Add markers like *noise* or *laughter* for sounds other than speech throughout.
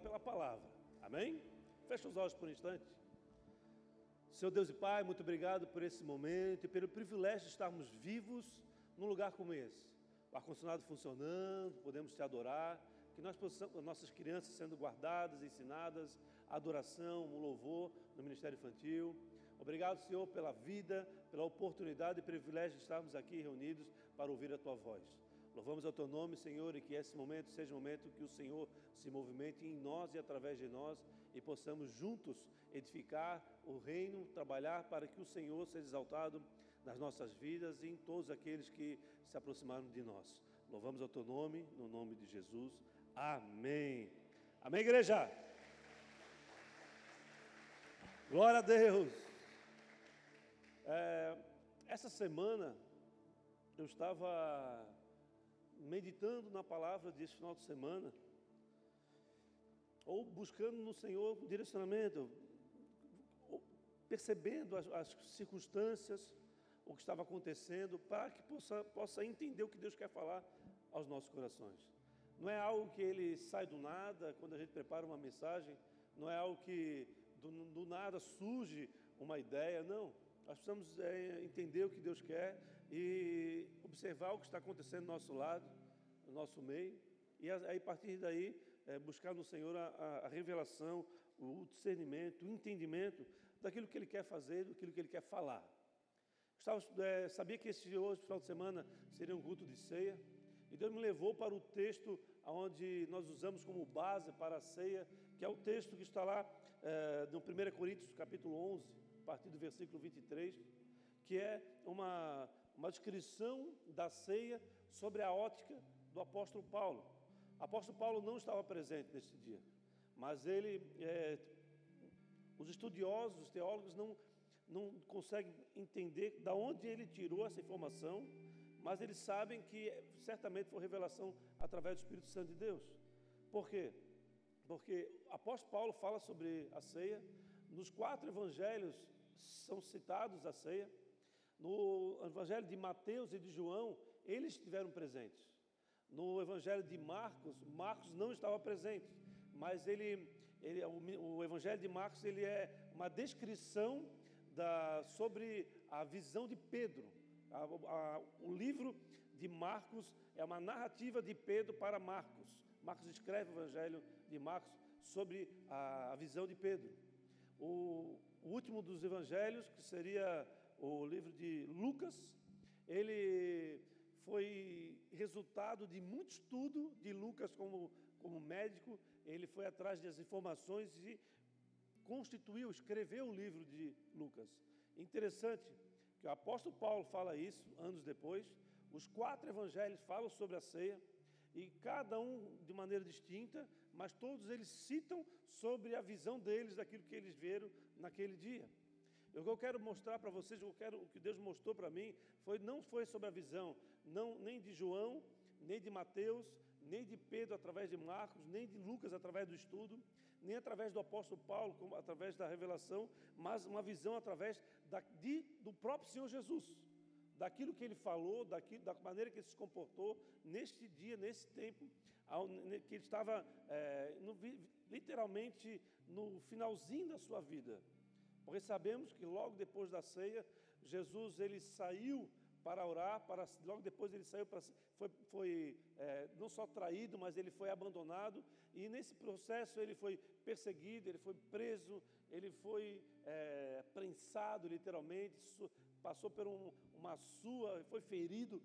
pela palavra. Amém? Feche os olhos por um instante. Senhor Deus e Pai, muito obrigado por esse momento e pelo privilégio de estarmos vivos num lugar como esse. O ar-condicionado funcionando, podemos te adorar, que nós possamos, nossas crianças sendo guardadas, ensinadas, adoração, um louvor no Ministério Infantil. Obrigado, Senhor, pela vida, pela oportunidade e privilégio de estarmos aqui reunidos para ouvir a Tua voz. Louvamos ao Teu nome, Senhor, e que esse momento seja um momento que o Senhor se movimente em nós e através de nós e possamos juntos edificar o reino, trabalhar para que o Senhor seja exaltado nas nossas vidas e em todos aqueles que se aproximaram de nós. Louvamos ao Teu nome, no nome de Jesus. Amém. Amém, igreja? Glória a Deus. É, essa semana eu estava meditando na palavra desse final de semana, ou buscando no Senhor direcionamento, percebendo as, as, circunstâncias, o que estava acontecendo, para que possa, possa entender o que Deus quer falar aos nossos corações. Não é algo que ele sai do nada, quando a gente prepara uma mensagem, não é algo que do, do nada surge uma ideia, não. Nós precisamos é, entender o que Deus quer e observar o que está acontecendo do nosso lado, no nosso meio, e aí, a partir daí, é, buscar no Senhor a, a, a, revelação, o discernimento, o entendimento daquilo que Ele quer fazer, daquilo que Ele quer falar. Estava, é, sabia que esse hoje, final de semana, seria um culto de ceia, e Deus me levou para o texto onde nós usamos como base para a ceia, que é o texto que está lá é, no 1 Coríntios, capítulo 11, a partir do versículo 23, que é uma, uma descrição da ceia sobre a ótica do apóstolo Paulo. O apóstolo Paulo não estava presente nesse dia, mas ele, é, os estudiosos, os teólogos não, não conseguem entender de onde ele tirou essa informação, mas eles sabem que certamente foi revelação através do Espírito Santo de Deus. Por quê? Porque o apóstolo Paulo fala sobre a ceia, nos quatro evangelhos são citados a ceia. No Evangelho de Mateus e de João, eles estiveram presentes. No Evangelho de Marcos, Marcos não estava presente, mas ele, ele o, o Evangelho de Marcos ele é uma descrição da, sobre a visão de Pedro. A, a, o livro de Marcos é uma narrativa de Pedro para Marcos. Marcos escreve o Evangelho de Marcos sobre a, a visão de Pedro. O, o último dos evangelhos, que seria o livro de Lucas, ele foi resultado de muito estudo de Lucas como, como médico, ele foi atrás das informações e constituiu, escreveu o livro de Lucas. Interessante que o apóstolo Paulo fala isso anos depois, os quatro evangelhos falam sobre a ceia, e cada um de maneira distinta, mas todos eles citam sobre a visão deles daquilo que eles viram naquele dia. O que eu quero mostrar para vocês, eu quero, o que Deus mostrou para mim, foi, não foi sobre a visão, não, nem de João, nem de Mateus, nem de Pedro através de Marcos, nem de Lucas através do estudo, nem através do apóstolo Paulo, como, através da revelação, mas uma visão através da, de, do próprio Senhor Jesus, daquilo que ele falou, daquilo, da maneira que ele se comportou neste dia, nesse tempo, ao, que ele estava é, no, literalmente no finalzinho da sua vida. Porque sabemos que logo depois da ceia, Jesus ele saiu para orar, para, logo depois ele saiu para foi, foi é, não só traído, mas ele foi abandonado e nesse processo ele foi perseguido, ele foi preso, ele foi é, prensado literalmente, passou por um, uma sua, foi ferido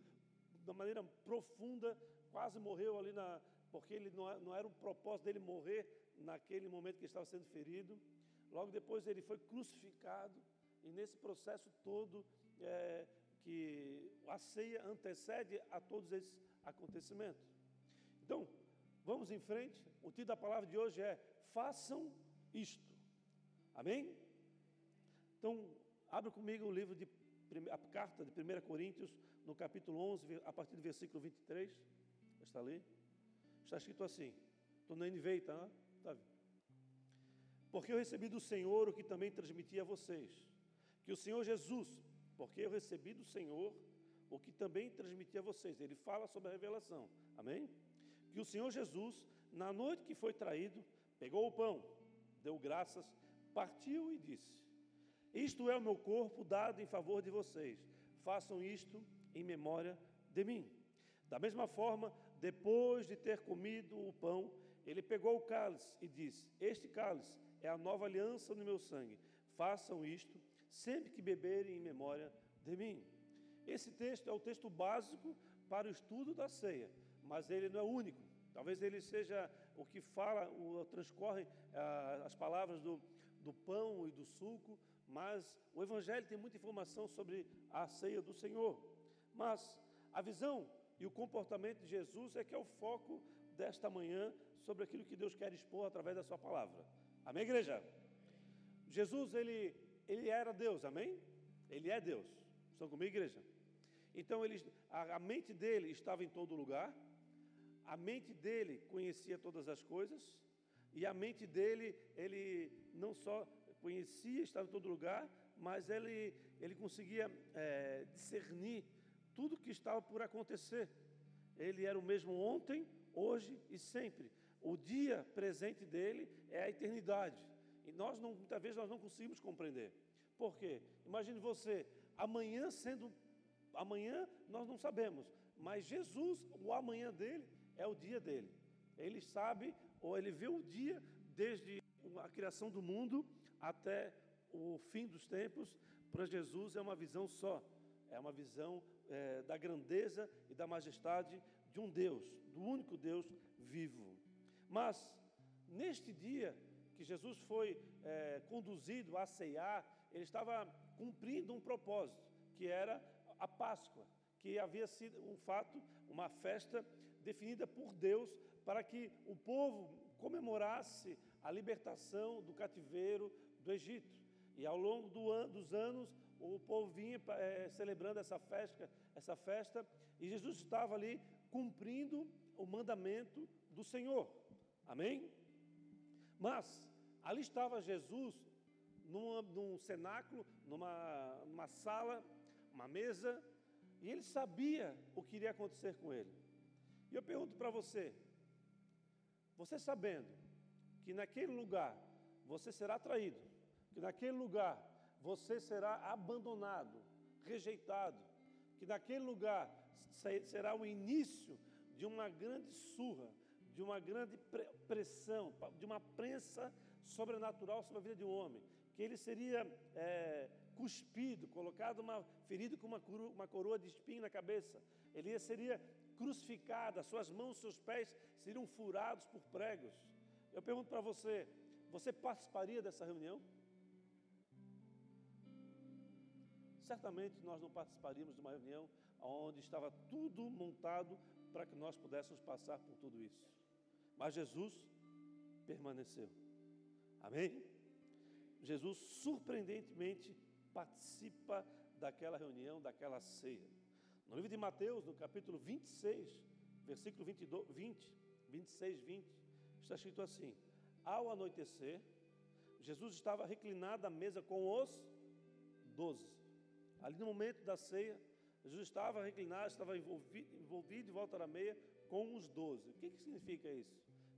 de maneira profunda, quase morreu ali na, porque ele não, não era o propósito dele morrer naquele momento que estava sendo ferido. Logo depois ele foi crucificado, e nesse processo todo, é, que a ceia antecede a todos esses acontecimentos. Então, vamos em frente. O título da palavra de hoje é Façam isto. Amém? Então, abra comigo o livro de a carta de 1 Coríntios, no capítulo 11, a partir do versículo 23. Está ali? Está escrito assim. Estou na NVI, tá? tá? Porque eu recebi do Senhor o que também transmiti a vocês. Que o Senhor Jesus, porque eu recebi do Senhor o que também transmiti a vocês. Ele fala sobre a revelação. Amém? Que o Senhor Jesus, na noite que foi traído, Pegou o pão, deu graças, partiu e disse: Isto é o meu corpo dado em favor de vocês. Façam isto em memória de mim. Da mesma forma, depois de ter comido o pão, ele pegou o cálice e disse: Este cálice é a nova aliança no meu sangue. Façam isto sempre que beberem em memória de mim. Esse texto é o texto básico para o estudo da ceia, mas ele não é único. Talvez ele seja o que fala, o, transcorre ah, as palavras do, do pão e do suco, mas o Evangelho tem muita informação sobre a ceia do Senhor. Mas a visão e o comportamento de Jesus é que é o foco desta manhã sobre aquilo que Deus quer expor através da sua palavra. Amém, igreja? Jesus, ele, ele era Deus, amém? Ele é Deus. Estão comigo, igreja? Então, ele, a, a mente dele estava em todo lugar, a mente dele conhecia todas as coisas, e a mente dele, ele não só conhecia, estava em todo lugar, mas ele, ele conseguia é, discernir tudo que estava por acontecer. Ele era o mesmo ontem, hoje e sempre. O dia presente dele é a eternidade. E nós não, muitas vezes nós não conseguimos compreender. Por quê? Imagine você, amanhã sendo amanhã nós não sabemos, mas Jesus, o amanhã dele é o dia dele. Ele sabe ou ele vê o dia desde a criação do mundo até o fim dos tempos. Para Jesus é uma visão só, é uma visão é, da grandeza e da majestade de um Deus, do único Deus vivo. Mas, neste dia que Jesus foi é, conduzido a ceiar, ele estava cumprindo um propósito, que era a Páscoa, que havia sido um fato, uma festa definida por Deus para que o povo comemorasse a libertação do cativeiro do Egito. E ao longo do an dos anos, o povo vinha é, celebrando essa festa, essa festa, e Jesus estava ali cumprindo o mandamento do Senhor. Amém? Mas ali estava Jesus num cenáculo, numa, numa sala, uma mesa, e ele sabia o que iria acontecer com ele. E eu pergunto para você: você sabendo que naquele lugar você será traído, que naquele lugar você será abandonado, rejeitado, que naquele lugar será o início de uma grande surra, de uma grande pressão, de uma prensa sobrenatural sobre a vida de um homem, que ele seria é, cuspido, colocado uma ferido com uma coroa, uma coroa de espinho na cabeça, ele seria crucificado, as suas mãos, seus pés seriam furados por pregos. Eu pergunto para você, você participaria dessa reunião? Certamente nós não participaríamos de uma reunião onde estava tudo montado para que nós pudéssemos passar por tudo isso. Mas Jesus permaneceu. Amém? Jesus surpreendentemente participa daquela reunião, daquela ceia. No livro de Mateus, no capítulo 26, versículo 22, 20, 26, 20, está escrito assim: Ao anoitecer, Jesus estava reclinado à mesa com os doze. Ali no momento da ceia, Jesus estava reclinado, estava envolvido, envolvido de volta da meia com os doze. O que, que significa isso?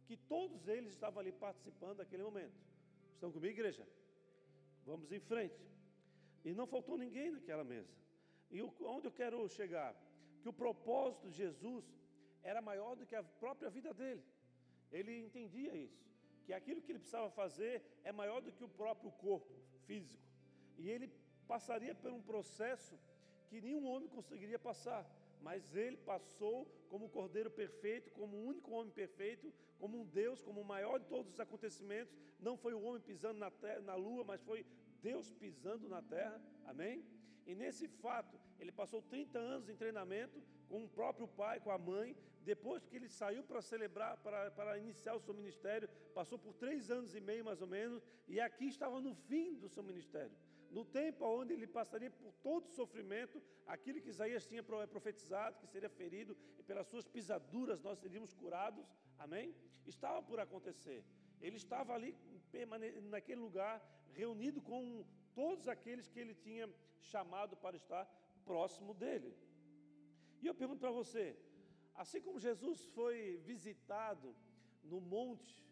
Que todos eles estavam ali participando daquele momento. Estão comigo, igreja? Vamos em frente. E não faltou ninguém naquela mesa. E onde eu quero chegar? Que o propósito de Jesus era maior do que a própria vida dele. Ele entendia isso, que aquilo que ele precisava fazer é maior do que o próprio corpo físico. E ele passaria por um processo que nenhum homem conseguiria passar, mas ele passou como cordeiro perfeito, como o único homem perfeito, como um Deus, como o maior de todos os acontecimentos. Não foi o homem pisando na, terra, na lua, mas foi Deus pisando na terra. Amém? E nesse fato, ele passou 30 anos em treinamento com o próprio pai, com a mãe. Depois que ele saiu para celebrar, para, para iniciar o seu ministério, passou por três anos e meio mais ou menos, e aqui estava no fim do seu ministério no tempo onde ele passaria por todo o sofrimento, aquilo que Isaías tinha profetizado, que seria ferido, e pelas suas pisaduras nós seríamos curados, amém? Estava por acontecer. Ele estava ali, naquele lugar, reunido com todos aqueles que ele tinha chamado para estar próximo dele. E eu pergunto para você, assim como Jesus foi visitado no monte,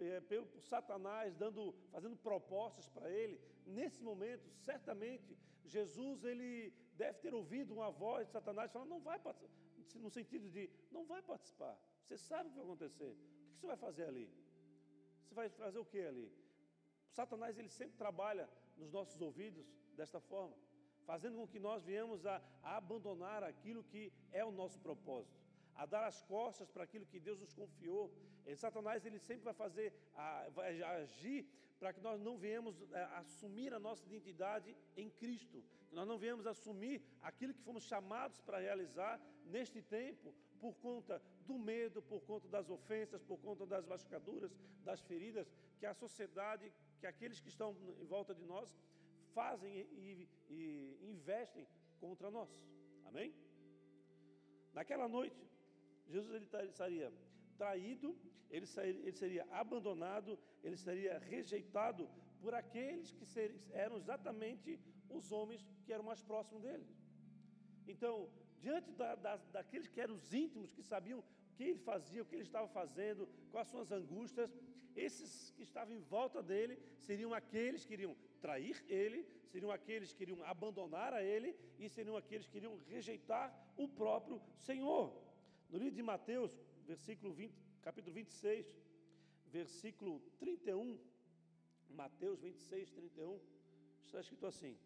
é, pelo por Satanás, dando, fazendo propostas para ele, nesse momento, certamente, Jesus ele deve ter ouvido uma voz de Satanás falando, não vai participar, no sentido de, não vai participar, você sabe o que vai acontecer, o que você vai fazer ali? Você vai fazer o que ali? Satanás ele sempre trabalha nos nossos ouvidos desta forma, fazendo com que nós venhamos a, a abandonar aquilo que é o nosso propósito a dar as costas para aquilo que Deus nos confiou. E Satanás ele sempre vai fazer, vai agir para que nós não venhamos é, assumir a nossa identidade em Cristo, que nós não venhamos assumir aquilo que fomos chamados para realizar neste tempo, por conta do medo, por conta das ofensas, por conta das machucaduras, das feridas que a sociedade, que aqueles que estão em volta de nós fazem e, e investem contra nós. Amém? Naquela noite, Jesus ele estaria traído, ele, seria, ele seria abandonado, ele seria rejeitado por aqueles que eram exatamente os homens que eram mais próximos dele. Então, diante da, da, daqueles que eram os íntimos, que sabiam o que ele fazia, o que ele estava fazendo, quais as suas angústias, esses que estavam em volta dele seriam aqueles que iriam trair ele, seriam aqueles que iriam abandonar a ele e seriam aqueles que iriam rejeitar o próprio Senhor. No livro de Mateus, versículo 20, capítulo 26, versículo 31, Mateus 26, 31, está escrito assim: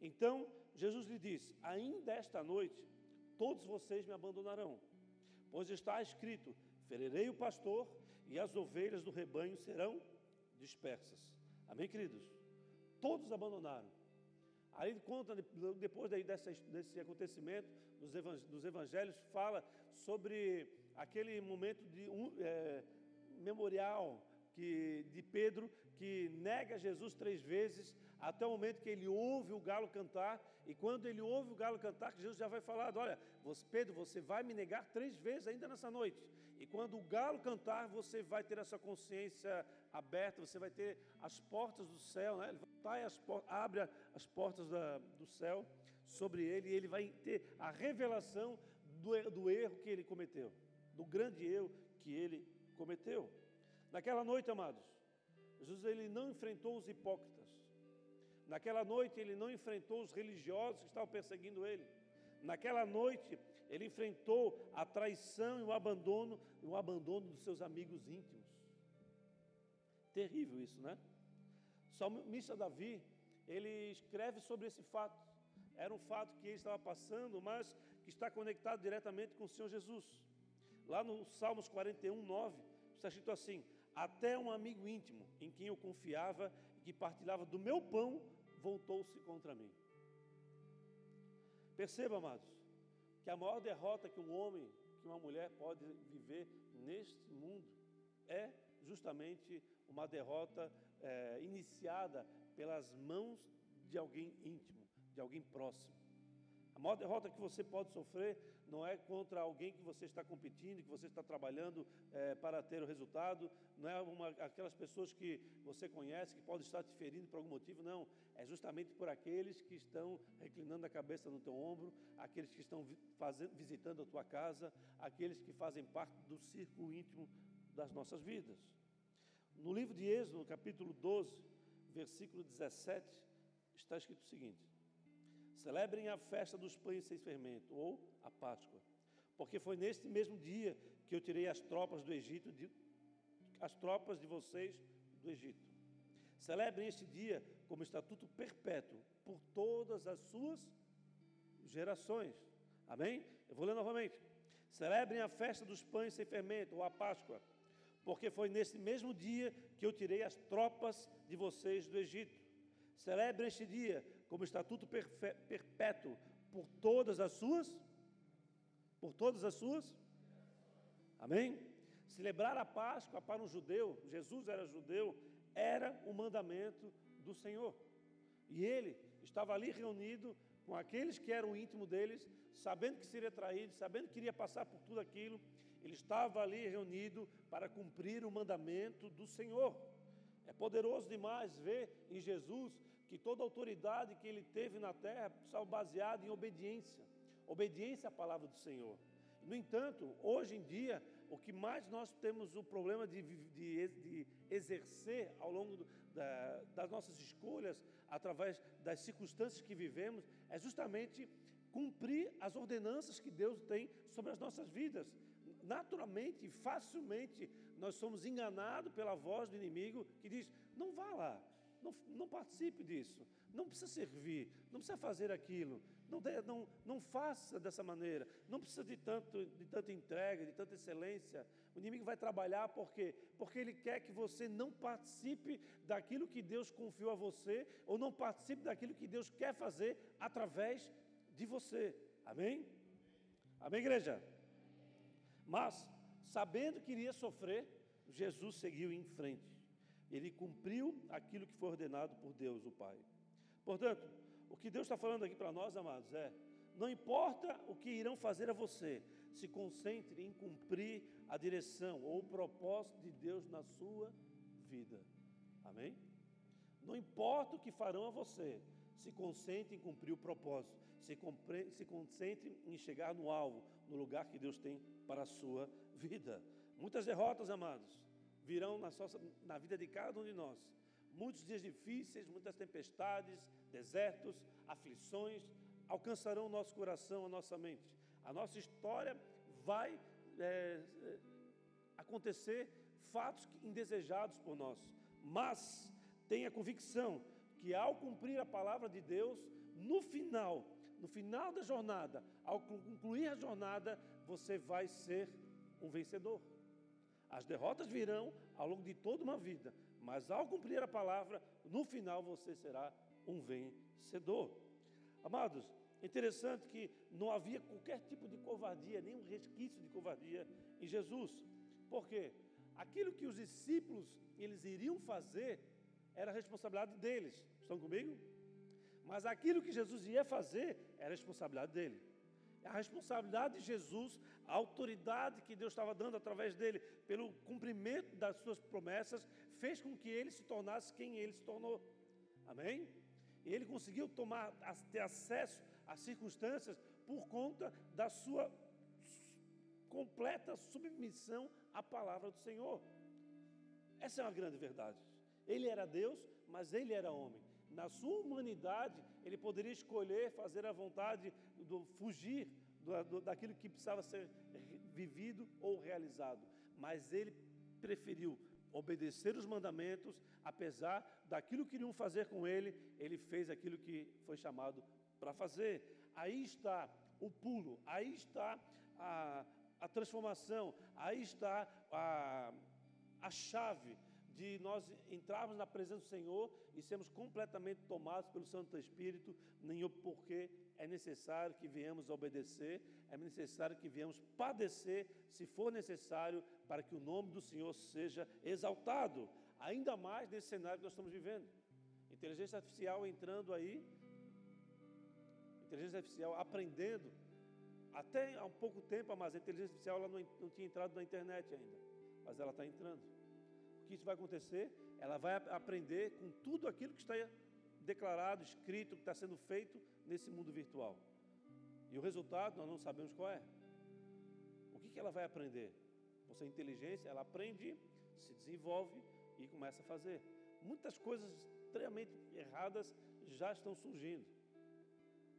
Então Jesus lhe disse: Ainda esta noite todos vocês me abandonarão, pois está escrito: Ferirei o pastor e as ovelhas do rebanho serão dispersas. Amém, queridos? Todos abandonaram. Aí conta, depois desse, acontecimento, dos evangelhos, fala sobre aquele momento de um, é, memorial que, de Pedro, que nega Jesus três vezes, até o momento que ele ouve o galo cantar, e quando ele ouve o galo cantar, Jesus já vai falar: Olha, você, Pedro, você vai me negar três vezes ainda nessa noite. E quando o galo cantar, você vai ter essa consciência aberta, você vai ter as portas do céu, né? ele vai as abre as portas da, do céu sobre ele, e ele vai ter a revelação do, do erro que ele cometeu, do grande erro que ele cometeu. Naquela noite, amados, Jesus ele não enfrentou os hipócritas. Naquela noite ele não enfrentou os religiosos que estavam perseguindo ele. Naquela noite ele enfrentou a traição e o abandono, o abandono dos seus amigos íntimos. Terrível isso, né? Salmista Davi, ele escreve sobre esse fato. Era um fato que ele estava passando, mas que está conectado diretamente com o Senhor Jesus. Lá no Salmos 41, 9, está escrito assim: Até um amigo íntimo em quem eu confiava e que partilhava do meu pão voltou-se contra mim. Perceba, amados, que a maior derrota que um homem, que uma mulher pode viver neste mundo é justamente uma derrota é, iniciada pelas mãos de alguém íntimo, de alguém próximo. A maior derrota que você pode sofrer não é contra alguém que você está competindo, que você está trabalhando é, para ter o resultado, não é uma, aquelas pessoas que você conhece que podem estar te ferindo por algum motivo, não. É justamente por aqueles que estão reclinando a cabeça no teu ombro, aqueles que estão fazendo, visitando a tua casa, aqueles que fazem parte do círculo íntimo das nossas vidas. No livro de Êxodo, capítulo 12, versículo 17, está escrito o seguinte: Celebrem a festa dos pães sem fermento, ou a Páscoa, porque foi neste mesmo dia que eu tirei as tropas do Egito, de, as tropas de vocês do Egito. Celebrem este dia como estatuto perpétuo por todas as suas gerações. Amém? Eu vou ler novamente. Celebrem a festa dos pães sem fermento, ou a Páscoa, porque foi nesse mesmo dia que eu tirei as tropas de vocês do Egito. Celebrem este dia como estatuto perpétuo por todas as suas por todas as suas Amém? Celebrar a Páscoa para um judeu, Jesus era judeu, era o mandamento do Senhor. E ele estava ali reunido com aqueles que eram íntimo deles, sabendo que seria traído, sabendo que iria passar por tudo aquilo, ele estava ali reunido para cumprir o mandamento do Senhor. É poderoso demais ver em Jesus que toda autoridade que ele teve na terra estava baseada em obediência obediência à palavra do Senhor. No entanto, hoje em dia, o que mais nós temos o problema de, de, de exercer ao longo do, da, das nossas escolhas, através das circunstâncias que vivemos, é justamente cumprir as ordenanças que Deus tem sobre as nossas vidas. Naturalmente facilmente nós somos enganados pela voz do inimigo que diz: não vá lá, não, não participe disso, não precisa servir, não precisa fazer aquilo, não, não, não faça dessa maneira, não precisa de, tanto, de tanta entrega, de tanta excelência. O inimigo vai trabalhar por quê? Porque ele quer que você não participe daquilo que Deus confiou a você, ou não participe daquilo que Deus quer fazer através de você. Amém? Amém, igreja? Mas, sabendo que iria sofrer, Jesus seguiu em frente. Ele cumpriu aquilo que foi ordenado por Deus, o Pai. Portanto, o que Deus está falando aqui para nós, amados, é: não importa o que irão fazer a você, se concentre em cumprir a direção ou o propósito de Deus na sua vida. Amém? Não importa o que farão a você, se concentre em cumprir o propósito, se, compre, se concentre em chegar no alvo, no lugar que Deus tem para a sua vida. Muitas derrotas, amados, virão na, na vida de cada um de nós. Muitos dias difíceis, muitas tempestades, desertos, aflições alcançarão o nosso coração, a nossa mente. A nossa história vai é acontecer fatos indesejados por nós, mas tenha convicção que ao cumprir a palavra de Deus, no final, no final da jornada, ao concluir a jornada, você vai ser um vencedor. As derrotas virão ao longo de toda uma vida, mas ao cumprir a palavra, no final você será um vencedor. Amados, interessante que não havia qualquer tipo de covardia, nenhum resquício de covardia em Jesus. Por quê? Aquilo que os discípulos eles iriam fazer era responsabilidade deles. Estão comigo? Mas aquilo que Jesus ia fazer era responsabilidade dele. A responsabilidade de Jesus, a autoridade que Deus estava dando através dele, pelo cumprimento das suas promessas, fez com que ele se tornasse quem ele se tornou. Amém? E ele conseguiu tomar, ter acesso às circunstâncias por conta da sua completa submissão à palavra do Senhor. Essa é uma grande verdade. Ele era Deus, mas ele era homem. Na sua humanidade, ele poderia escolher fazer a vontade, do, fugir daquilo que precisava ser vivido ou realizado. Mas ele preferiu obedecer os mandamentos, apesar daquilo que iriam fazer com ele, ele fez aquilo que foi chamado para fazer. Aí está o pulo, aí está a, a transformação, aí está a, a chave de nós entrarmos na presença do Senhor e sermos completamente tomados pelo Santo Espírito, o porquê. É necessário que venhamos obedecer, é necessário que venhamos padecer, se for necessário, para que o nome do Senhor seja exaltado, ainda mais nesse cenário que nós estamos vivendo. Inteligência artificial entrando aí, inteligência artificial aprendendo, até há pouco tempo, mas a inteligência artificial ela não, não tinha entrado na internet ainda, mas ela está entrando que isso vai acontecer? Ela vai aprender com tudo aquilo que está declarado, escrito, que está sendo feito nesse mundo virtual. E o resultado nós não sabemos qual é. O que, que ela vai aprender? Com sua inteligência, ela aprende, se desenvolve e começa a fazer. Muitas coisas extremamente erradas já estão surgindo.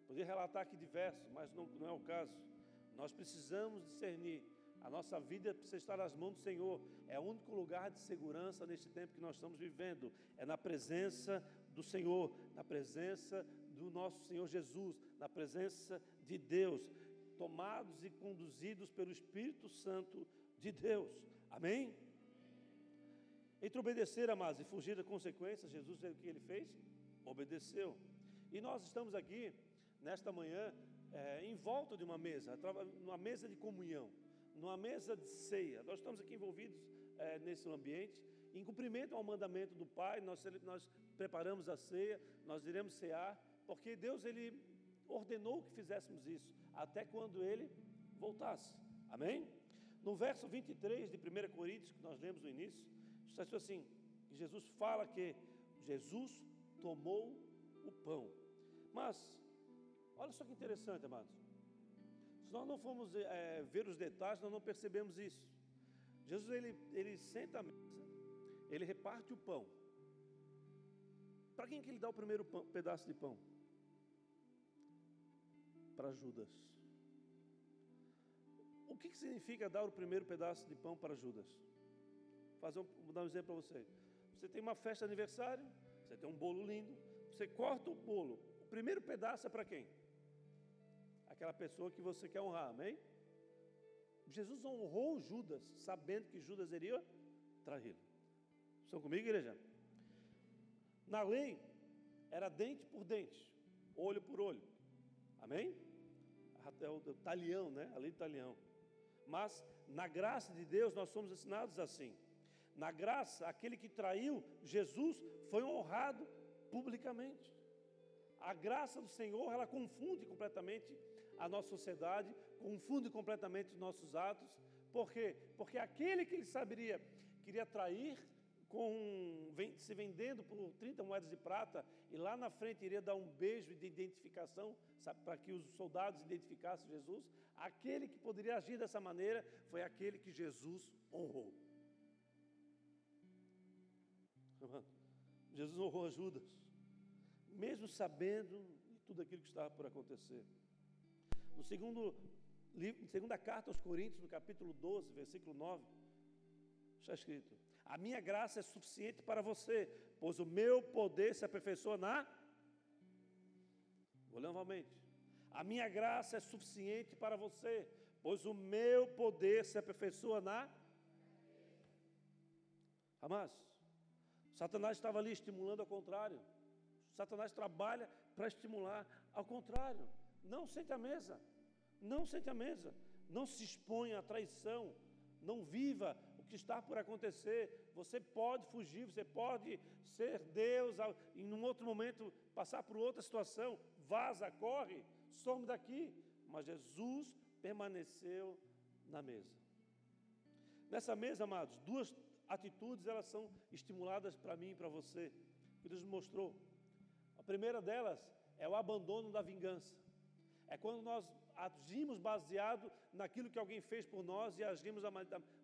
Poderia relatar aqui diversos, mas não, não é o caso. Nós precisamos discernir a nossa vida precisa estar nas mãos do Senhor. É o único lugar de segurança neste tempo que nós estamos vivendo. É na presença do Senhor, na presença do nosso Senhor Jesus, na presença de Deus, tomados e conduzidos pelo Espírito Santo de Deus. Amém? Entre obedecer, amados, e fugir da consequência, Jesus, o que ele fez? Obedeceu. E nós estamos aqui, nesta manhã, é, em volta de uma mesa, uma mesa de comunhão numa mesa de ceia. Nós estamos aqui envolvidos é, nesse ambiente. Em cumprimento ao mandamento do Pai, nós, nós preparamos a ceia, nós iremos cear, porque Deus ele ordenou que fizéssemos isso, até quando ele voltasse. Amém? No verso 23 de 1 Coríntios, que nós lemos no início, está escrito assim: Jesus fala que Jesus tomou o pão. Mas, olha só que interessante, amados. Se nós não formos é, ver os detalhes, nós não percebemos isso. Jesus ele, ele senta à mesa, ele reparte o pão. Para quem que ele dá o primeiro pão, pedaço de pão? Para Judas. O que, que significa dar o primeiro pedaço de pão para Judas? Fazer um, vou dar um exemplo para você. Você tem uma festa de aniversário, você tem um bolo lindo, você corta o bolo. O primeiro pedaço é para quem? Aquela pessoa que você quer honrar, amém? Jesus honrou Judas, sabendo que Judas iria traí-lo. Estão comigo, igreja? Na lei, era dente por dente, olho por olho. Amém? Até o talião, né? A lei do talião. Mas na graça de Deus nós somos ensinados assim. Na graça, aquele que traiu Jesus foi honrado publicamente. A graça do Senhor, ela confunde completamente a nossa sociedade, confunde completamente os nossos atos. Por quê? Porque aquele que ele saberia queria trair, com, se vendendo por 30 moedas de prata, e lá na frente iria dar um beijo de identificação, para que os soldados identificassem Jesus, aquele que poderia agir dessa maneira foi aquele que Jesus honrou. Jesus honrou Judas, mesmo sabendo de tudo aquilo que estava por acontecer. No segundo livro, segunda carta aos Coríntios, no capítulo 12, versículo 9, está escrito: A minha graça é suficiente para você, pois o meu poder se aperfeiçoa na. Vou ler novamente. A minha graça é suficiente para você, pois o meu poder se aperfeiçoa na. Hamas, Satanás estava ali estimulando ao contrário. Satanás trabalha para estimular ao contrário. Não sente à mesa. Não sente à mesa. Não se exponha à traição. Não viva o que está por acontecer. Você pode fugir, você pode ser Deus e num outro momento passar por outra situação. Vaza, corre, some daqui. Mas Jesus permaneceu na mesa. Nessa mesa, amados, duas atitudes elas são estimuladas para mim e para você, que Deus mostrou. A primeira delas é o abandono da vingança. É quando nós agimos baseado naquilo que alguém fez por nós e agimos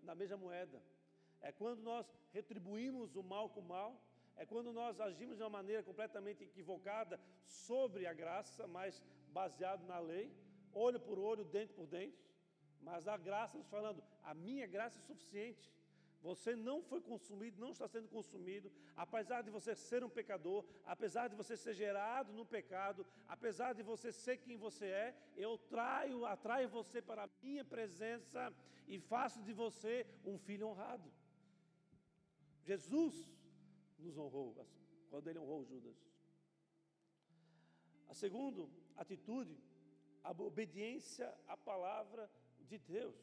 na mesma moeda. É quando nós retribuímos o mal com o mal. É quando nós agimos de uma maneira completamente equivocada sobre a graça, mas baseado na lei, olho por olho, dente por dente. Mas a graça nos falando, a minha graça é suficiente. Você não foi consumido, não está sendo consumido, apesar de você ser um pecador, apesar de você ser gerado no pecado, apesar de você ser quem você é, eu traio, atraio você para a minha presença e faço de você um filho honrado. Jesus nos honrou quando ele honrou Judas. A segunda atitude, a obediência à palavra de Deus.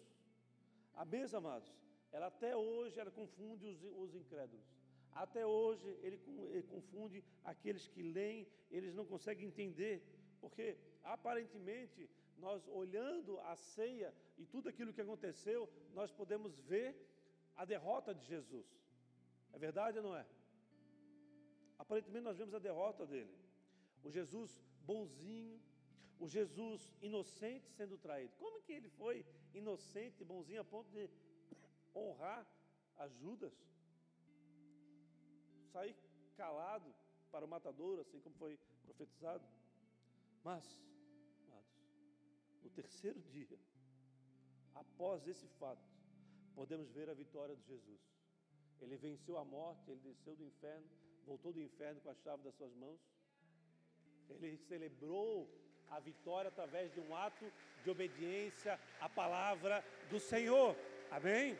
A mesma, amados, ela até hoje ela confunde os, os incrédulos. Até hoje ele, ele confunde aqueles que leem, eles não conseguem entender, porque aparentemente nós olhando a ceia e tudo aquilo que aconteceu, nós podemos ver a derrota de Jesus. É verdade ou não é? Aparentemente nós vemos a derrota dele. O Jesus bonzinho, o Jesus inocente sendo traído. Como que ele foi inocente, bonzinho, a ponto de honrar a Judas, sair calado para o matador, assim como foi profetizado. Mas, amados, no terceiro *laughs* dia, após esse fato, podemos ver a vitória de Jesus. Ele venceu a morte, ele desceu do inferno, voltou do inferno com a chave das suas mãos. Ele celebrou a vitória através de um ato de obediência à palavra do Senhor. Amém?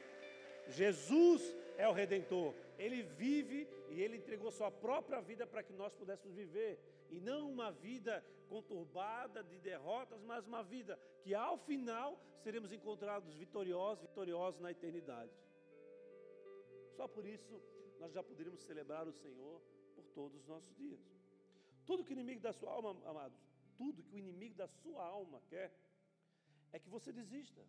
Jesus é o redentor. Ele vive e ele entregou sua própria vida para que nós pudéssemos viver. E não uma vida conturbada de derrotas, mas uma vida que ao final seremos encontrados vitoriosos, vitoriosos na eternidade. Só por isso nós já poderíamos celebrar o Senhor por todos os nossos dias. Tudo que o inimigo da sua alma, amados, tudo que o inimigo da sua alma quer é que você desista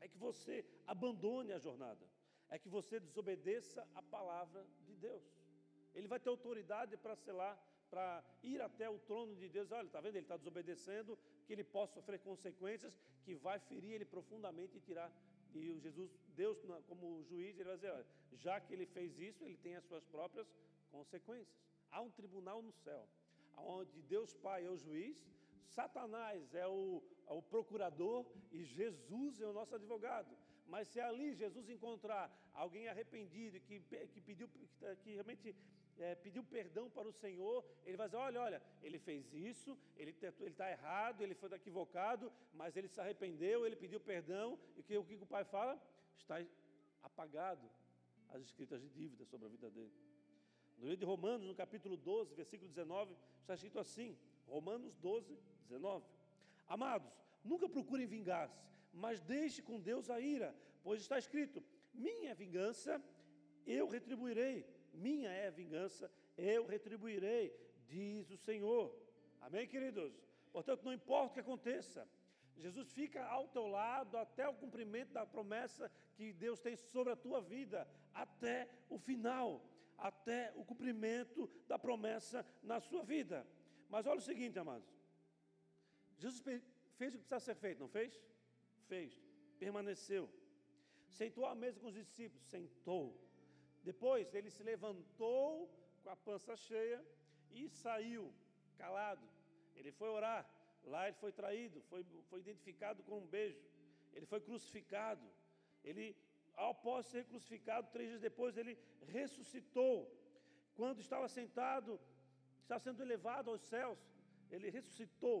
é que você abandone a jornada, é que você desobedeça a palavra de Deus. Ele vai ter autoridade para selar, para ir até o trono de Deus. Olha, está vendo? Ele está desobedecendo, que ele possa sofrer consequências que vai ferir ele profundamente e tirar. E Jesus Deus, como juiz, ele vai dizer: olha, já que ele fez isso, ele tem as suas próprias consequências. Há um tribunal no céu, onde Deus Pai é o juiz, Satanás é o, o procurador e Jesus é o nosso advogado. Mas se ali Jesus encontrar alguém arrependido que, que pediu que realmente é, pediu perdão para o Senhor, ele vai dizer: olha, olha, ele fez isso, ele está errado, ele foi equivocado, mas ele se arrependeu, ele pediu perdão, e que, o que o pai fala? Está apagado as escritas de dívida sobre a vida dele. No livro de Romanos, no capítulo 12, versículo 19, está escrito assim: Romanos 12, 19. Amados, nunca procurem vingar-se, mas deixe com Deus a ira, pois está escrito: Minha vingança eu retribuirei minha é a vingança, eu retribuirei, diz o Senhor. Amém, queridos? Portanto, não importa o que aconteça, Jesus fica ao teu lado até o cumprimento da promessa que Deus tem sobre a tua vida, até o final, até o cumprimento da promessa na sua vida. Mas olha o seguinte, amados. Jesus fez o que precisava ser feito, não fez? Fez. Permaneceu. Sentou à mesa com os discípulos, sentou. Depois ele se levantou com a pança cheia e saiu calado. Ele foi orar. Lá ele foi traído, foi, foi identificado com um beijo. Ele foi crucificado. Ele, após ser crucificado, três dias depois, ele ressuscitou. Quando estava sentado, estava sendo elevado aos céus, ele ressuscitou.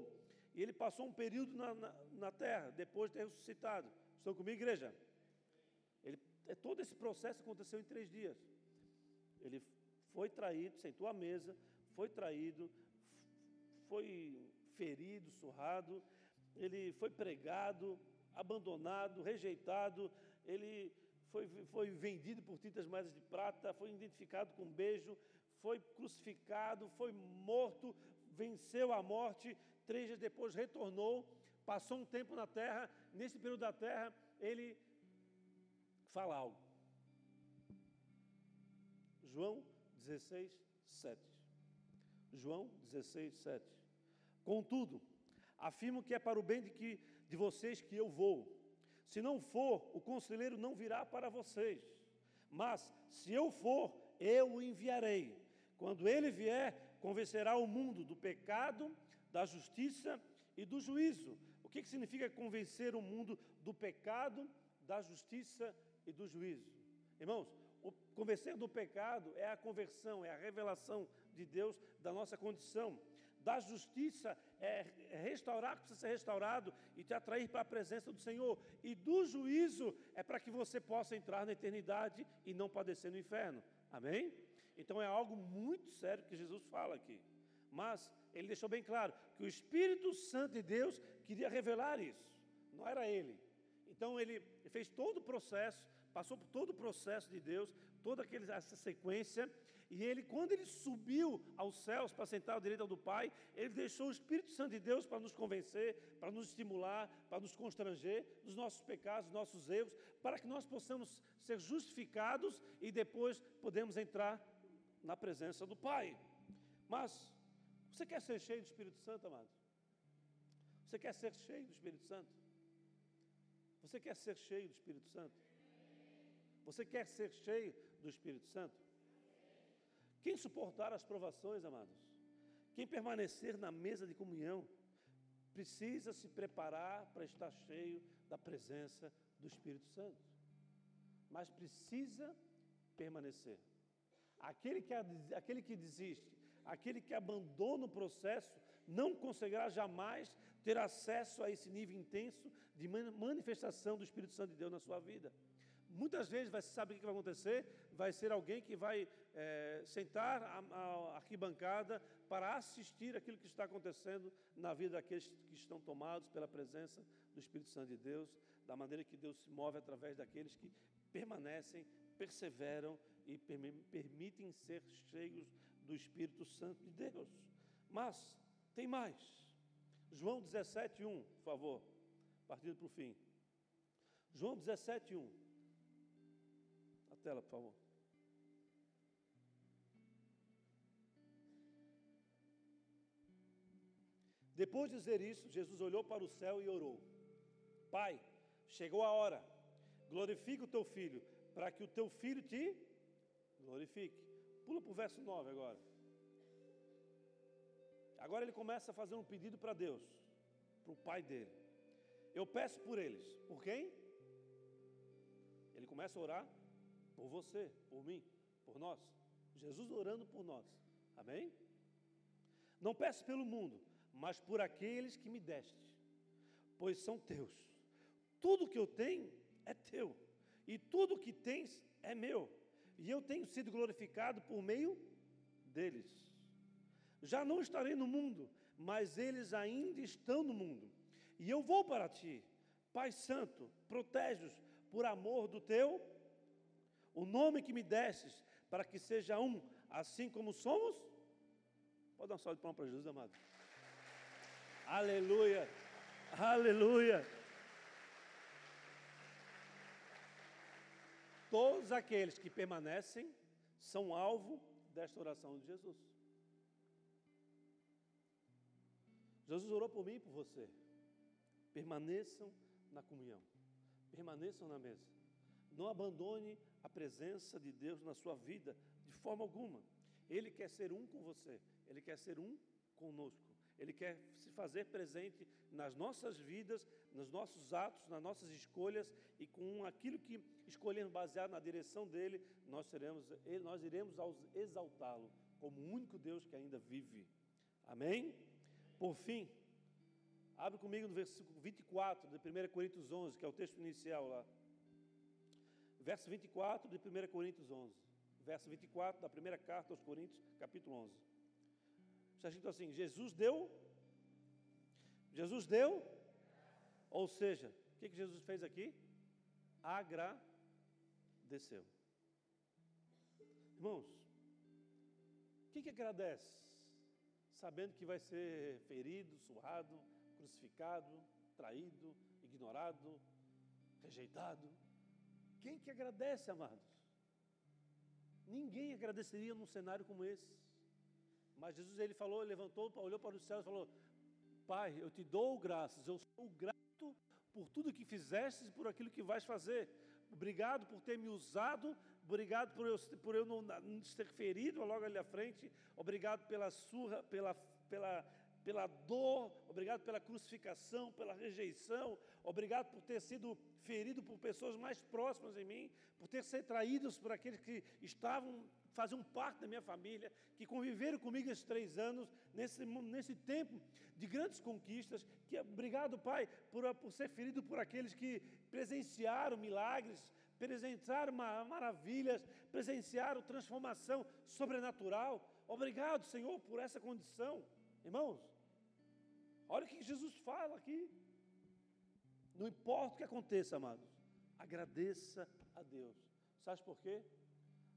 E ele passou um período na, na, na terra, depois de ter ressuscitado. Estão comigo, igreja? É, todo esse processo aconteceu em três dias. Ele foi traído, sentou à mesa, foi traído, foi ferido, surrado, ele foi pregado, abandonado, rejeitado, ele foi, foi vendido por tintas moedas de prata, foi identificado com um beijo, foi crucificado, foi morto, venceu a morte, três dias depois retornou, passou um tempo na terra, nesse período da terra, ele fala algo. João 16, 7. João 16, 7. Contudo, afirmo que é para o bem de, que, de vocês que eu vou. Se não for, o conselheiro não virá para vocês. Mas, se eu for, eu o enviarei. Quando ele vier, convencerá o mundo do pecado, da justiça e do juízo. O que, que significa convencer o mundo do pecado, da justiça e do juízo. Irmãos, o convencer do pecado é a conversão, é a revelação de Deus da nossa condição. Da justiça é restaurar que precisa ser restaurado e te atrair para a presença do Senhor. E do juízo é para que você possa entrar na eternidade e não padecer no inferno. Amém? Então é algo muito sério que Jesus fala aqui. Mas ele deixou bem claro que o Espírito Santo de Deus queria revelar isso, não era ele. Então ele fez todo o processo, passou por todo o processo de Deus, toda aquele, essa sequência, e ele, quando ele subiu aos céus para sentar ao direito do Pai, ele deixou o Espírito Santo de Deus para nos convencer, para nos estimular, para nos constranger dos nossos pecados, dos nossos erros, para que nós possamos ser justificados e depois podemos entrar na presença do Pai. Mas você quer ser cheio do Espírito Santo, amado? Você quer ser cheio do Espírito Santo? Você quer ser cheio do Espírito Santo? Você quer ser cheio do Espírito Santo? Quem suportar as provações, amados, quem permanecer na mesa de comunhão, precisa se preparar para estar cheio da presença do Espírito Santo. Mas precisa permanecer. Aquele que, aquele que desiste, aquele que abandona o processo, não conseguirá jamais ter acesso a esse nível intenso de manifestação do Espírito Santo de Deus na sua vida. Muitas vezes, você sabe o que vai acontecer? Vai ser alguém que vai é, sentar a, arquibancada para assistir aquilo que está acontecendo na vida daqueles que estão tomados pela presença do Espírito Santo de Deus, da maneira que Deus se move através daqueles que permanecem, perseveram e permitem ser cheios do Espírito Santo de Deus. Mas, tem mais. João 17, 1, por favor. Partindo para o fim. João 17, 1. A tela, por favor. Depois de dizer isso, Jesus olhou para o céu e orou: Pai, chegou a hora. glorifica o teu filho, para que o teu filho te glorifique. Pula para o verso 9 agora. Agora ele começa a fazer um pedido para Deus, para o pai dele. Eu peço por eles. Por quem? Ele começa a orar por você, por mim, por nós. Jesus orando por nós. Amém? Não peço pelo mundo, mas por aqueles que me deste, pois são teus. Tudo que eu tenho é teu, e tudo que tens é meu, e eu tenho sido glorificado por meio deles. Já não estarei no mundo, mas eles ainda estão no mundo. E eu vou para ti, Pai Santo, protege-os por amor do teu, o nome que me destes, para que seja um, assim como somos. Pode dar um salve de palmas para Jesus, amado. Aleluia, aleluia. Todos aqueles que permanecem são alvo desta oração de Jesus. Jesus orou por mim e por você. Permaneçam na comunhão, permaneçam na mesa. Não abandone a presença de Deus na sua vida de forma alguma. Ele quer ser um com você, ele quer ser um conosco. Ele quer se fazer presente nas nossas vidas, nos nossos atos, nas nossas escolhas e com aquilo que escolhemos baseado na direção dele, nós seremos, nós iremos exaltá-lo como o único Deus que ainda vive. Amém? Por fim, abre comigo no versículo 24 de 1 Coríntios 11, que é o texto inicial lá. Verso 24 de 1 Coríntios 11. Verso 24 da primeira carta aos Coríntios, capítulo 11. Está escrito assim: Jesus deu. Jesus deu. Ou seja, o que, que Jesus fez aqui? Agradeceu. Irmãos, o que, que agradece? sabendo que vai ser ferido, surrado, crucificado, traído, ignorado, rejeitado. Quem que agradece, amados? Ninguém agradeceria num cenário como esse. Mas Jesus ele falou, levantou, olhou para os céus e falou: Pai, eu te dou graças, eu sou grato por tudo que fizeste e por aquilo que vais fazer. Obrigado por ter me usado Obrigado por eu, por eu não, não ter ferido logo ali à frente. Obrigado pela surra, pela, pela, pela dor. Obrigado pela crucificação, pela rejeição. Obrigado por ter sido ferido por pessoas mais próximas de mim, por ter sido traídos por aqueles que estavam faziam parte da minha família, que conviveram comigo esses três anos, nesse, nesse tempo de grandes conquistas. Que, obrigado, Pai, por, por ser ferido por aqueles que presenciaram milagres, presenciaram maravilhas, presenciaram transformação sobrenatural. Obrigado, Senhor, por essa condição. Irmãos, olha o que Jesus fala aqui. Não importa o que aconteça, amados, agradeça a Deus. Sabe por quê?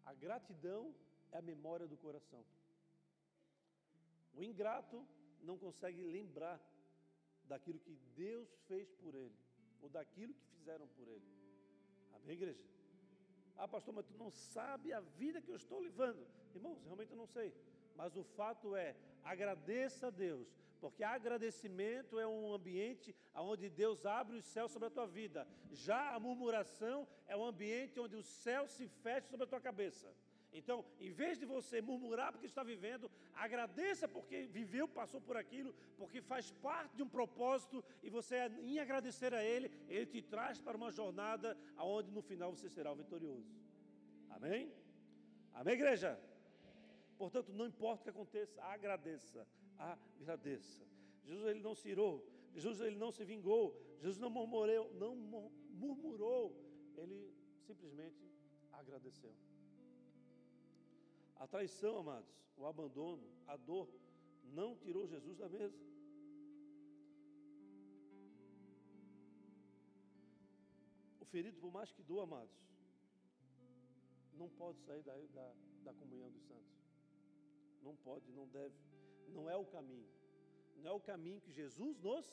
A gratidão é a memória do coração. O ingrato não consegue lembrar daquilo que Deus fez por ele, ou daquilo que fizeram por ele. Amém, igreja? Ah, pastor, mas tu não sabe a vida que eu estou levando. Irmãos, realmente eu não sei. Mas o fato é, agradeça a Deus, porque agradecimento é um ambiente onde Deus abre os céus sobre a tua vida. Já a murmuração é um ambiente onde o céu se fecha sobre a tua cabeça. Então, em vez de você murmurar porque está vivendo, agradeça porque viveu, passou por aquilo, porque faz parte de um propósito e você, em agradecer a Ele, Ele te traz para uma jornada onde no final você será o vitorioso. Amém? Amém, igreja? Portanto, não importa o que aconteça, agradeça, agradeça. Jesus ele não se irou, Jesus ele não se vingou, Jesus não murmurou, não murmurou, ele simplesmente agradeceu. A traição, amados, o abandono, a dor, não tirou Jesus da mesa. O ferido, por mais que doa, amados, não pode sair da, da, da comunhão dos santos. Não pode, não deve. Não é o caminho. Não é o caminho que Jesus nos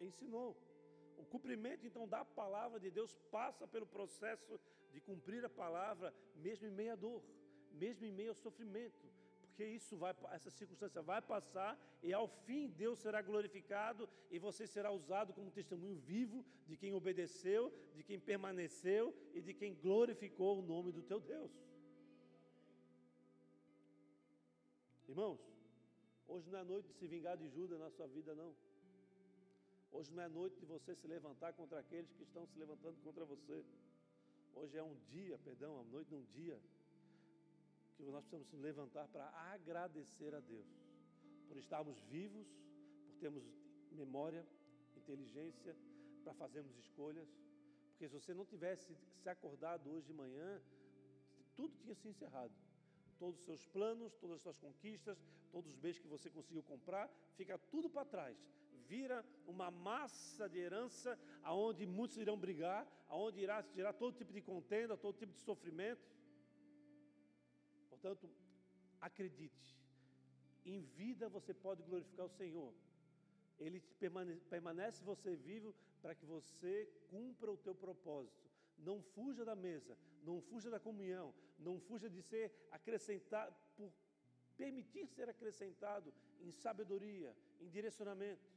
ensinou. O cumprimento, então, da palavra de Deus passa pelo processo de cumprir a palavra, mesmo em meia dor mesmo em meio ao sofrimento, porque isso vai, essa circunstância vai passar e ao fim Deus será glorificado e você será usado como testemunho vivo de quem obedeceu, de quem permaneceu e de quem glorificou o nome do teu Deus. Irmãos, hoje não é noite de se vingar de Judas na sua vida, não. Hoje não é noite de você se levantar contra aqueles que estão se levantando contra você. Hoje é um dia, perdão, a noite não um dia que nós precisamos nos levantar para agradecer a Deus por estarmos vivos, por termos memória, inteligência, para fazermos escolhas. Porque se você não tivesse se acordado hoje de manhã, tudo tinha se encerrado. Todos os seus planos, todas as suas conquistas, todos os bens que você conseguiu comprar, fica tudo para trás. Vira uma massa de herança aonde muitos irão brigar, aonde irá gerar todo tipo de contenda, todo tipo de sofrimento. Portanto, acredite, em vida você pode glorificar o Senhor. Ele permanece, permanece você vivo para que você cumpra o teu propósito. Não fuja da mesa, não fuja da comunhão, não fuja de ser acrescentado, por permitir ser acrescentado em sabedoria, em direcionamento.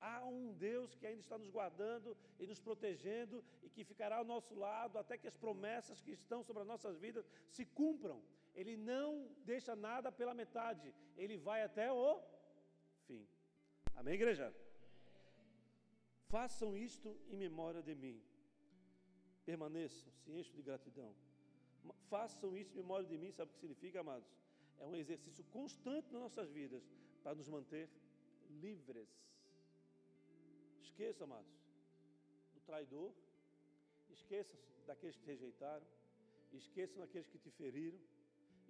Há um Deus que ainda está nos guardando e nos protegendo e que ficará ao nosso lado até que as promessas que estão sobre as nossas vidas se cumpram. Ele não deixa nada pela metade, ele vai até o fim. Amém, igreja? Façam isto em memória de mim. Permaneçam, se enchem de gratidão. Façam isso em memória de mim, sabe o que significa, amados? É um exercício constante nas nossas vidas para nos manter livres. Esqueça, amados, do traidor, esqueça daqueles que te rejeitaram, esqueçam daqueles que te feriram,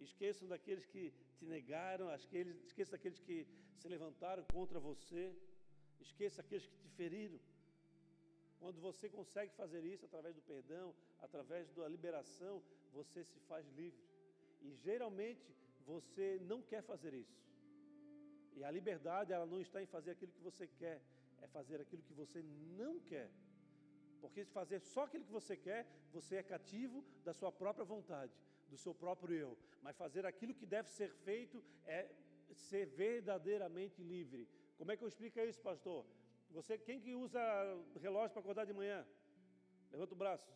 Esqueçam daqueles que te negaram, esqueçam daqueles que se levantaram contra você. Esqueça aqueles que te feriram. Quando você consegue fazer isso através do perdão, através da liberação, você se faz livre. E geralmente você não quer fazer isso. E a liberdade, ela não está em fazer aquilo que você quer, é fazer aquilo que você não quer. Porque se fazer só aquilo que você quer, você é cativo da sua própria vontade do seu próprio eu, mas fazer aquilo que deve ser feito é ser verdadeiramente livre. Como é que eu explico isso, pastor? Você, quem que usa relógio para acordar de manhã? Levanta o braço.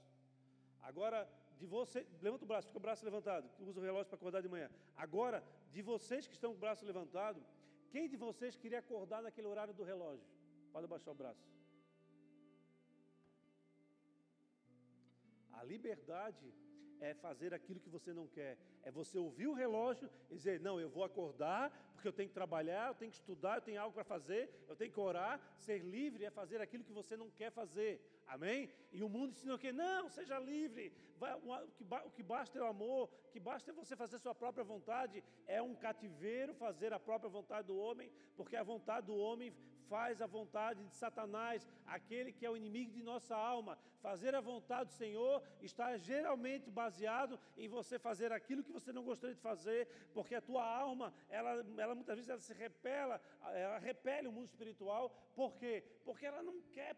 Agora, de você, levanta o braço, fica o braço levantado, usa o relógio para acordar de manhã. Agora, de vocês que estão com o braço levantado, quem de vocês queria acordar naquele horário do relógio? Pode abaixar o braço. A liberdade é fazer aquilo que você não quer. É você ouvir o relógio e dizer: Não, eu vou acordar, porque eu tenho que trabalhar, eu tenho que estudar, eu tenho algo para fazer, eu tenho que orar. Ser livre é fazer aquilo que você não quer fazer. Amém? E o mundo ensina o quê? Não, seja livre. Que, o que basta é o amor, o que basta é você fazer sua própria vontade. É um cativeiro fazer a própria vontade do homem, porque a vontade do homem faz a vontade de Satanás, aquele que é o inimigo de nossa alma. Fazer a vontade do Senhor está geralmente baseado em você fazer aquilo que você não gostaria de fazer, porque a tua alma, ela, ela muitas vezes ela se repela, ela repele o mundo espiritual. Por quê? Porque ela não quer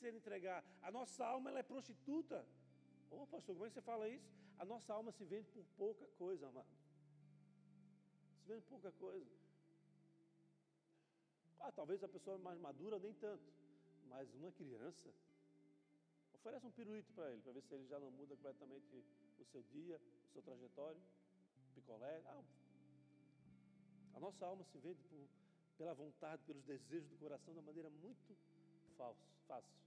ser entregar. A nossa alma ela é prostituta. Ô oh, pastor, como é que você fala isso? A nossa alma se vende por pouca coisa, amado. Se vende por pouca coisa. Ah, talvez a pessoa mais madura nem tanto, mas uma criança, oferece um pirulito para ele, para ver se ele já não muda completamente o seu dia, o seu trajetório, picolé. Ah, a nossa alma se vende por, pela vontade, pelos desejos do coração, da maneira muito falso, fácil.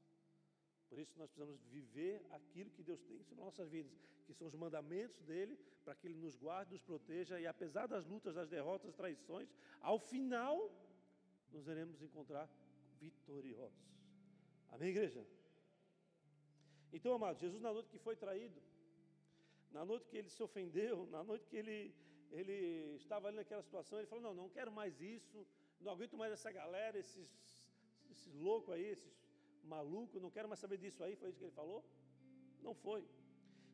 Por isso nós precisamos viver aquilo que Deus tem sobre nossas vidas, que são os mandamentos dele, para que ele nos guarde, nos proteja e apesar das lutas, das derrotas, das traições, ao final nos iremos encontrar vitoriosos. Amém, igreja? Então, amados, Jesus, na noite que foi traído, na noite que ele se ofendeu, na noite que ele, ele estava ali naquela situação, ele falou: Não, não quero mais isso, não aguento mais essa galera, esses, esses loucos aí, esses malucos, não quero mais saber disso aí. Foi isso que ele falou? Não foi.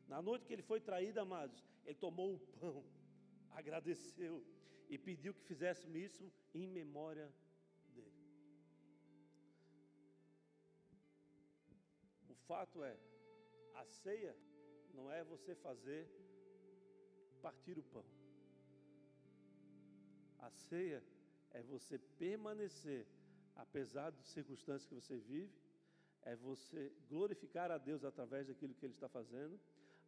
Na noite que ele foi traído, amados, ele tomou o pão, agradeceu e pediu que fizéssemos isso em memória fato é, a ceia não é você fazer partir o pão. A ceia é você permanecer, apesar das circunstâncias que você vive, é você glorificar a Deus através daquilo que Ele está fazendo.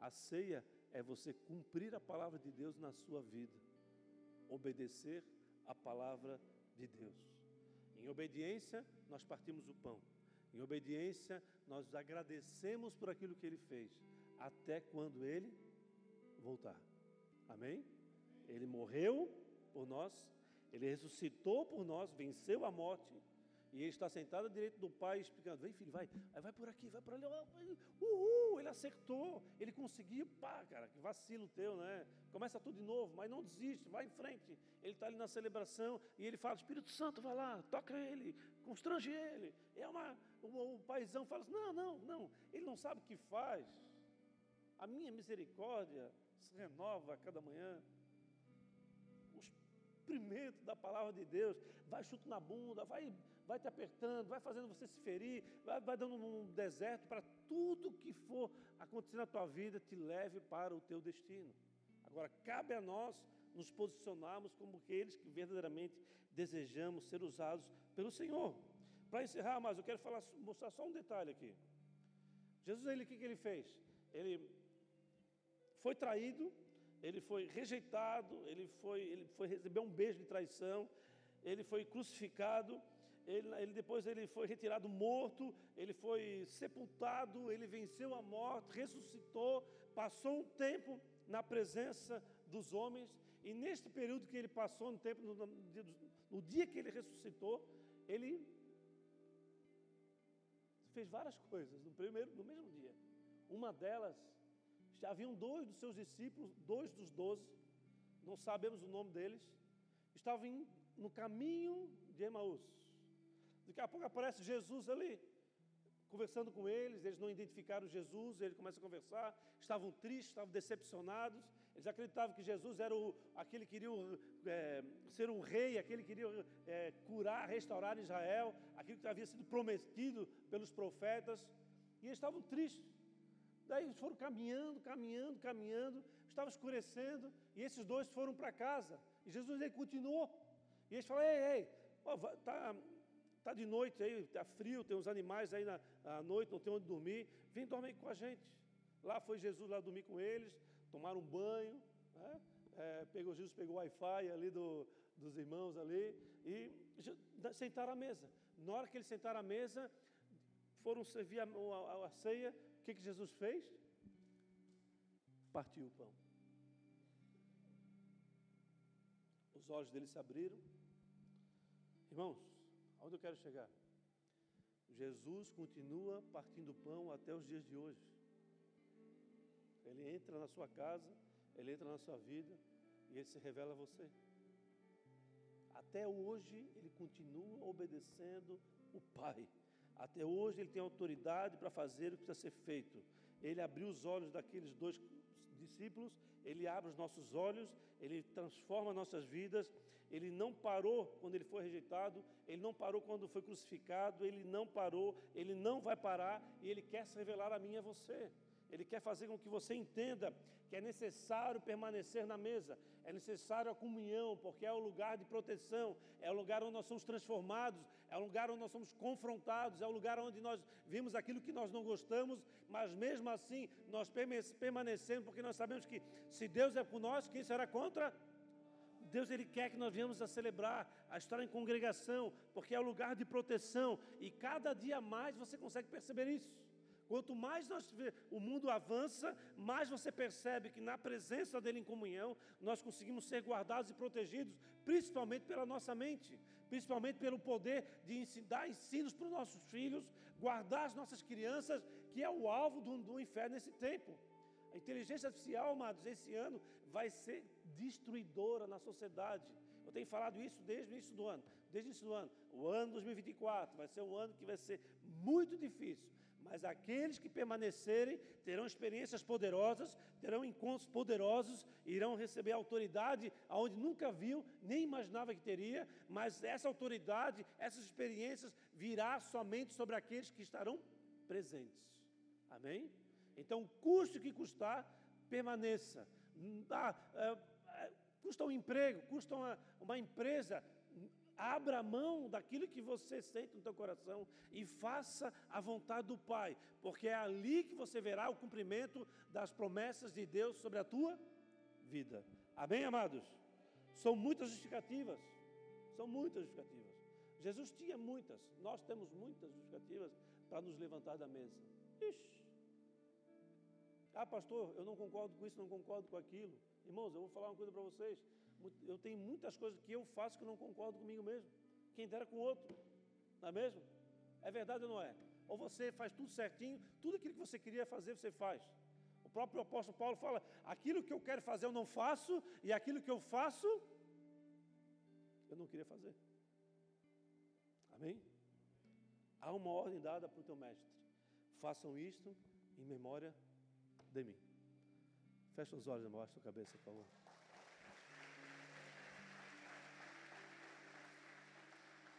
A ceia é você cumprir a palavra de Deus na sua vida, obedecer a palavra de Deus. Em obediência, nós partimos o pão. Em obediência, nós agradecemos por aquilo que Ele fez, até quando Ele voltar. Amém? Ele morreu por nós, Ele ressuscitou por nós, venceu a morte e ele está sentado à direita do pai, explicando: vem, filho, vai, vai por aqui, vai por ali. Uhul, ele acertou, ele conseguiu. Pá, cara, que vacilo teu, né? Começa tudo de novo, mas não desiste, vai em frente. Ele está ali na celebração e ele fala: Espírito Santo, vai lá, toca ele, constrange ele. É uma, o, o paizão fala assim: não, não, não, ele não sabe o que faz. A minha misericórdia se renova a cada manhã O experimento da palavra de Deus, vai chute na bunda, vai vai te apertando, vai fazendo você se ferir, vai, vai dando um deserto para tudo que for acontecer na tua vida te leve para o teu destino. Agora, cabe a nós nos posicionarmos como aqueles que verdadeiramente desejamos ser usados pelo Senhor. Para encerrar, mas eu quero falar, mostrar só um detalhe aqui. Jesus, ele, o que, que ele fez? Ele foi traído, ele foi rejeitado, ele foi, ele foi receber um beijo de traição, ele foi crucificado, ele, ele, depois ele foi retirado morto, ele foi sepultado, ele venceu a morte, ressuscitou, passou um tempo na presença dos homens, e neste período que ele passou no tempo, no, no, dia que ele ressuscitou, ele fez várias coisas no primeiro, no mesmo dia. Uma delas, já haviam dois dos seus discípulos, dois dos doze, não sabemos o nome deles, estavam no caminho de Emaús. Daqui a pouco aparece Jesus ali, conversando com eles, eles não identificaram Jesus, ele começa a conversar, estavam tristes, estavam decepcionados, eles acreditavam que Jesus era o, aquele que queria é, ser um rei, aquele que queria é, curar, restaurar Israel, aquilo que havia sido prometido pelos profetas, e eles estavam tristes. Daí eles foram caminhando, caminhando, caminhando, estava escurecendo, e esses dois foram para casa, e Jesus ele continuou, e eles falaram, ei, ei, está Está de noite aí, está frio, tem uns animais aí na, à noite, não tem onde dormir. Vem dormir com a gente. Lá foi Jesus lá dormir com eles, tomaram um banho. Né? É, pegou, Jesus pegou o Wi-Fi ali do, dos irmãos ali e sentaram à mesa. Na hora que eles sentaram à mesa, foram servir a, a, a ceia. O que, que Jesus fez? Partiu o pão. Os olhos deles se abriram. Irmãos, Onde eu quero chegar? Jesus continua partindo pão até os dias de hoje. Ele entra na sua casa, ele entra na sua vida e ele se revela a você. Até hoje ele continua obedecendo o Pai. Até hoje ele tem autoridade para fazer o que precisa ser feito. Ele abriu os olhos daqueles dois discípulos, ele abre os nossos olhos, ele transforma nossas vidas ele não parou quando ele foi rejeitado, ele não parou quando foi crucificado, ele não parou, ele não vai parar e ele quer se revelar a mim e a você. Ele quer fazer com que você entenda que é necessário permanecer na mesa, é necessário a comunhão, porque é o lugar de proteção, é o lugar onde nós somos transformados, é o lugar onde nós somos confrontados, é o lugar onde nós vimos aquilo que nós não gostamos, mas mesmo assim nós permanecemos, porque nós sabemos que se Deus é por nós, quem será contra? Deus ele quer que nós venhamos a celebrar, a estar em congregação, porque é o lugar de proteção e cada dia mais você consegue perceber isso. Quanto mais nós, o mundo avança, mais você percebe que na presença dele em comunhão, nós conseguimos ser guardados e protegidos, principalmente pela nossa mente, principalmente pelo poder de dar ensinos para os nossos filhos, guardar as nossas crianças, que é o alvo do, do inferno nesse tempo. A inteligência artificial, amados, esse ano vai ser destruidora na sociedade. Eu tenho falado isso desde o início do ano. Desde o início do ano. O ano 2024 vai ser um ano que vai ser muito difícil. Mas aqueles que permanecerem terão experiências poderosas, terão encontros poderosos, irão receber autoridade aonde nunca viu, nem imaginava que teria, mas essa autoridade, essas experiências virá somente sobre aqueles que estarão presentes. Amém? Então, custe o que custar, permaneça. Ah, é, custa um emprego, custa uma, uma empresa. Abra mão daquilo que você sente no teu coração e faça a vontade do Pai, porque é ali que você verá o cumprimento das promessas de Deus sobre a tua vida. Amém, amados? São muitas justificativas. São muitas justificativas. Jesus tinha muitas, nós temos muitas justificativas para nos levantar da mesa. Ixi. Ah, pastor, eu não concordo com isso, não concordo com aquilo. Irmãos, eu vou falar uma coisa para vocês. Eu tenho muitas coisas que eu faço que não concordo comigo mesmo. Quem dera com o outro. Não é mesmo? É verdade ou não é? Ou você faz tudo certinho, tudo aquilo que você queria fazer, você faz. O próprio apóstolo Paulo fala: aquilo que eu quero fazer eu não faço, e aquilo que eu faço, eu não queria fazer. Amém? Há uma ordem dada para o teu mestre: façam isto em memória de mim. Fecha os olhos, mostra a cabeça, por favor.